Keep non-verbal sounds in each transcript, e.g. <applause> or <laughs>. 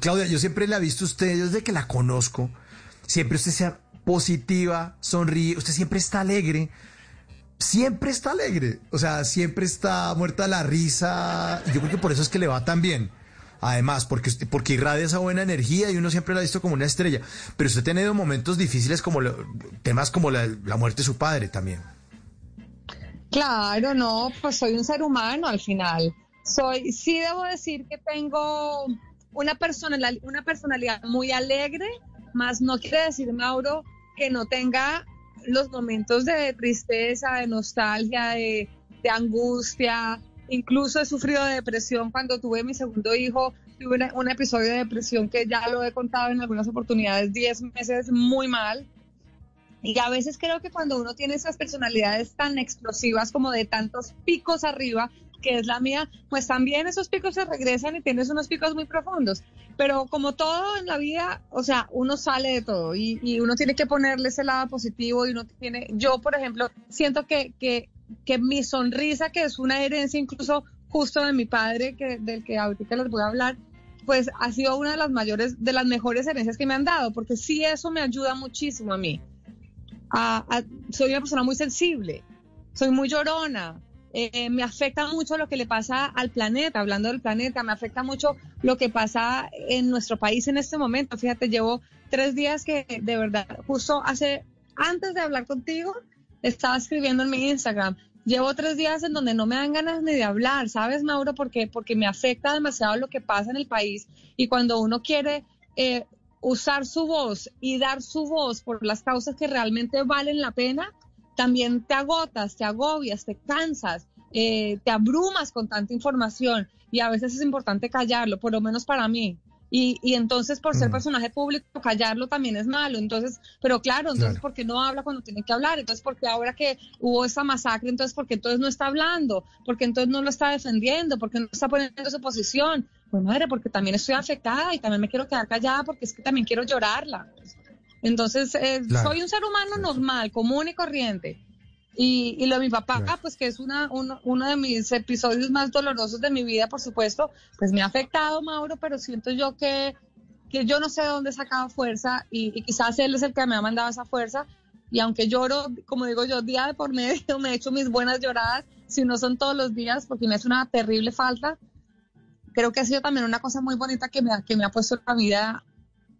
Claudia, yo siempre la he visto a usted, desde que la conozco, siempre usted sea positiva, sonríe, usted siempre está alegre. Siempre está alegre, o sea, siempre está muerta la risa. Yo creo que por eso es que le va tan bien. Además, porque, porque irradia esa buena energía y uno siempre la ha visto como una estrella. Pero usted ha tenido momentos difíciles como temas como la, la muerte de su padre también. Claro, no, pues soy un ser humano al final. Soy, sí debo decir que tengo una personalidad, una personalidad muy alegre, más no quiere decir, Mauro, que no tenga los momentos de tristeza, de nostalgia, de, angustia. Incluso he sufrido de depresión cuando tuve mi segundo hijo. Tuve un episodio de depresión que ya lo he contado en algunas oportunidades, 10 meses muy mal. Y a veces creo que cuando uno tiene esas personalidades tan explosivas como de tantos picos arriba, que es la mía, pues también esos picos se regresan y tienes unos picos muy profundos. Pero como todo en la vida, o sea, uno sale de todo y, uno tiene que ponerle ese lado positivo y uno tiene, yo por ejemplo, siento que, que, que mi sonrisa, que es una herencia incluso justo de mi padre, que, del que ahorita les voy a hablar, pues ha sido una de las mayores, de las mejores herencias que me han dado, porque sí eso me ayuda muchísimo a mí. soy una persona muy sensible, soy muy llorona, eh, me afecta mucho lo que le pasa al planeta, hablando del planeta, me afecta mucho lo que pasa en nuestro país en este momento. Fíjate, llevo tres días que de verdad, justo hace, antes de hablar contigo, estaba escribiendo en mi Instagram. Llevo tres días en donde no me dan ganas ni de hablar, ¿sabes, Mauro? Porque, porque me afecta demasiado lo que pasa en el país y cuando uno quiere eh, usar su voz y dar su voz por las causas que realmente valen la pena, también te agotas, te agobias, te cansas, eh, te abrumas con tanta información y a veces es importante callarlo, por lo menos para mí. Y, y entonces por ser personaje público, callarlo también es malo. Entonces, pero claro, entonces, ¿por qué no habla cuando tiene que hablar? Entonces, ¿por qué ahora que hubo esa masacre, entonces, ¿por qué entonces no está hablando? ¿Por qué entonces no lo está defendiendo? ¿Por qué no está poniendo su posición? Pues madre, porque también estoy afectada y también me quiero quedar callada porque es que también quiero llorarla. Entonces, eh, soy un ser humano normal, común y corriente. Y, y, lo de mi papá, pues que es una, uno, uno, de mis episodios más dolorosos de mi vida, por supuesto, pues me ha afectado, Mauro, pero siento yo que, que yo no sé de dónde he sacado fuerza y, y, quizás él es el que me ha mandado esa fuerza. Y aunque lloro, como digo yo, día de por medio, <laughs> me he hecho mis buenas lloradas, si no son todos los días, porque me hace una terrible falta. Creo que ha sido también una cosa muy bonita que me, que me ha puesto la vida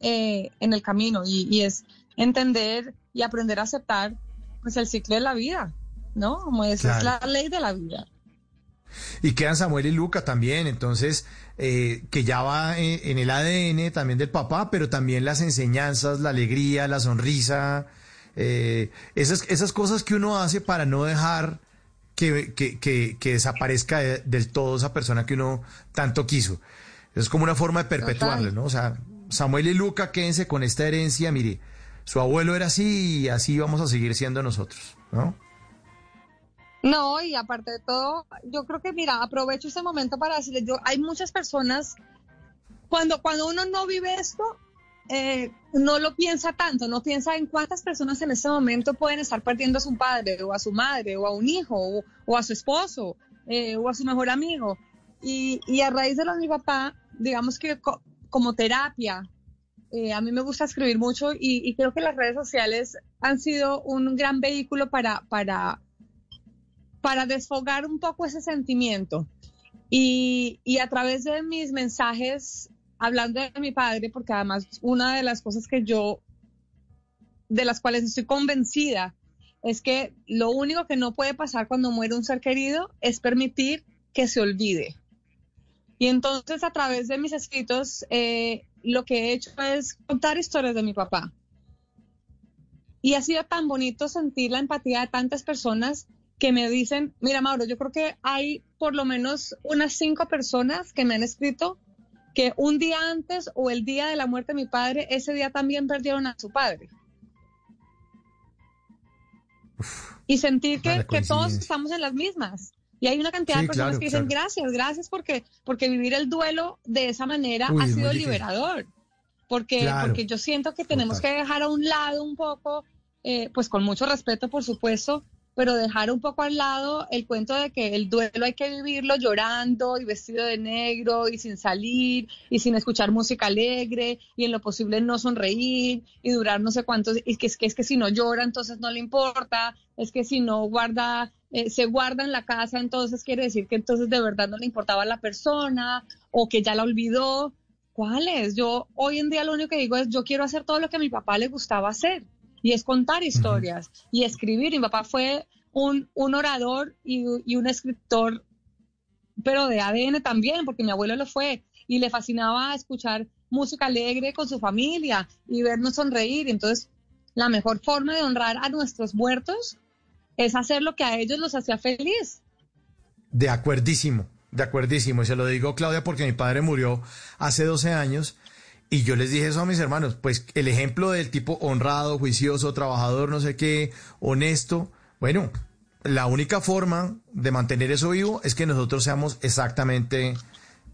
eh, en el camino y, y, es entender y aprender a aceptar pues el ciclo de la vida, ¿no? Como esa es la ley de la vida. Y quedan Samuel y Luca también, entonces, eh, que ya va en, el ADN también del papá, pero también las enseñanzas, la alegría, la sonrisa, eh, esas, esas cosas que uno hace para no dejar que, que, que, que desaparezca del todo esa persona que uno tanto quiso. Es como una forma de perpetuarlo, ¿no? O sea, Samuel y Luca, quédense con esta herencia, mire, su abuelo era así y así vamos a seguir siendo nosotros, ¿no? No, y aparte de todo, yo creo que, mira, aprovecho ese momento para decirles, yo, hay muchas personas, cuando, cuando uno no vive esto, eh, no lo piensa tanto, no piensa en cuántas personas en ese momento pueden estar perdiendo a su padre o a su madre o a un hijo o, a su esposo eh, o a su mejor amigo. Y, y, a raíz de lo de mi papá, digamos que como terapia, eh, a mí me gusta escribir mucho y, creo que las redes sociales han sido un gran vehículo para, para, para desfogar un poco ese sentimiento. Y, y, a través de mis mensajes, hablando de mi padre, porque además una de las cosas que yo, de las cuales estoy convencida, es que lo único que no puede pasar cuando muere un ser querido es permitir que se olvide. Y entonces a través de mis escritos eh, lo que he hecho es contar historias de mi papá. Y ha sido tan bonito sentir la empatía de tantas personas que me dicen, mira Mauro, yo creo que hay por lo menos unas cinco personas que me han escrito que un día antes o el día de la muerte de mi padre, ese día también perdieron a su padre. y sentir que, que, todos estamos en las mismas. Y hay una cantidad de personas que dicen gracias, gracias porque, porque vivir el duelo de esa manera ha sido liberador. Porque, porque yo siento que tenemos que dejar a un lado un poco, eh, pues con mucho respeto, por supuesto, pero dejar un poco al lado el cuento de que el duelo hay que vivirlo llorando y vestido de negro y sin salir y sin escuchar música alegre y en lo posible no sonreír y durar no sé cuántos, y que es que, es que si no llora entonces no le importa, es que si no guarda, eh, se guarda en la casa entonces quiere decir que entonces de verdad no le importaba a la persona o que ya la olvidó. ¿Cuál es? Yo hoy en día lo único que digo es yo quiero hacer todo lo que a mi papá le gustaba hacer y es contar historias y escribir. Mi papá fue un, un orador y, y, un escritor, pero de ADN también, porque mi abuelo lo fue, y le fascinaba escuchar música alegre con su familia y vernos sonreír. Entonces, la mejor forma de honrar a nuestros muertos es hacer lo que a ellos los hacía feliz. De acuerdísimo, de acuerdísimo. Y se lo digo, Claudia, porque mi padre murió hace 12 años y yo les dije eso a mis hermanos, pues el ejemplo del tipo honrado, juicioso, trabajador, no sé qué, honesto, bueno, la única forma de mantener eso vivo es que nosotros seamos exactamente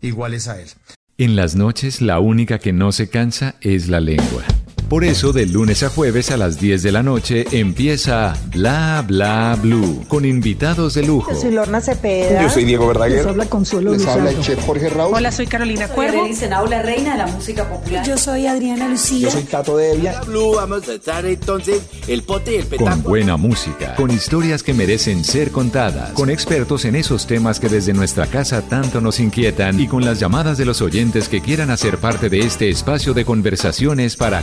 iguales a él. En las noches la única que no se cansa es la lengua. Por eso, de lunes a jueves a las 10 de la noche empieza Bla Bla Blue con invitados de lujo. Yo soy Lorna Cepeda. Yo soy Diego Verdaguer. Les habla Consuelo Les habla el chef Jorge Raúl. Hola, soy Carolina Cuervo. Senado, la reina de la música popular. Yo soy Adriana Lucía. Yo soy Tato Devia. Blue, vamos a echar entonces el pote y el Con petanco. buena música, con historias que merecen ser contadas, con expertos en esos temas que desde nuestra casa tanto nos inquietan y con las llamadas de los oyentes que quieran hacer parte de este espacio de conversaciones para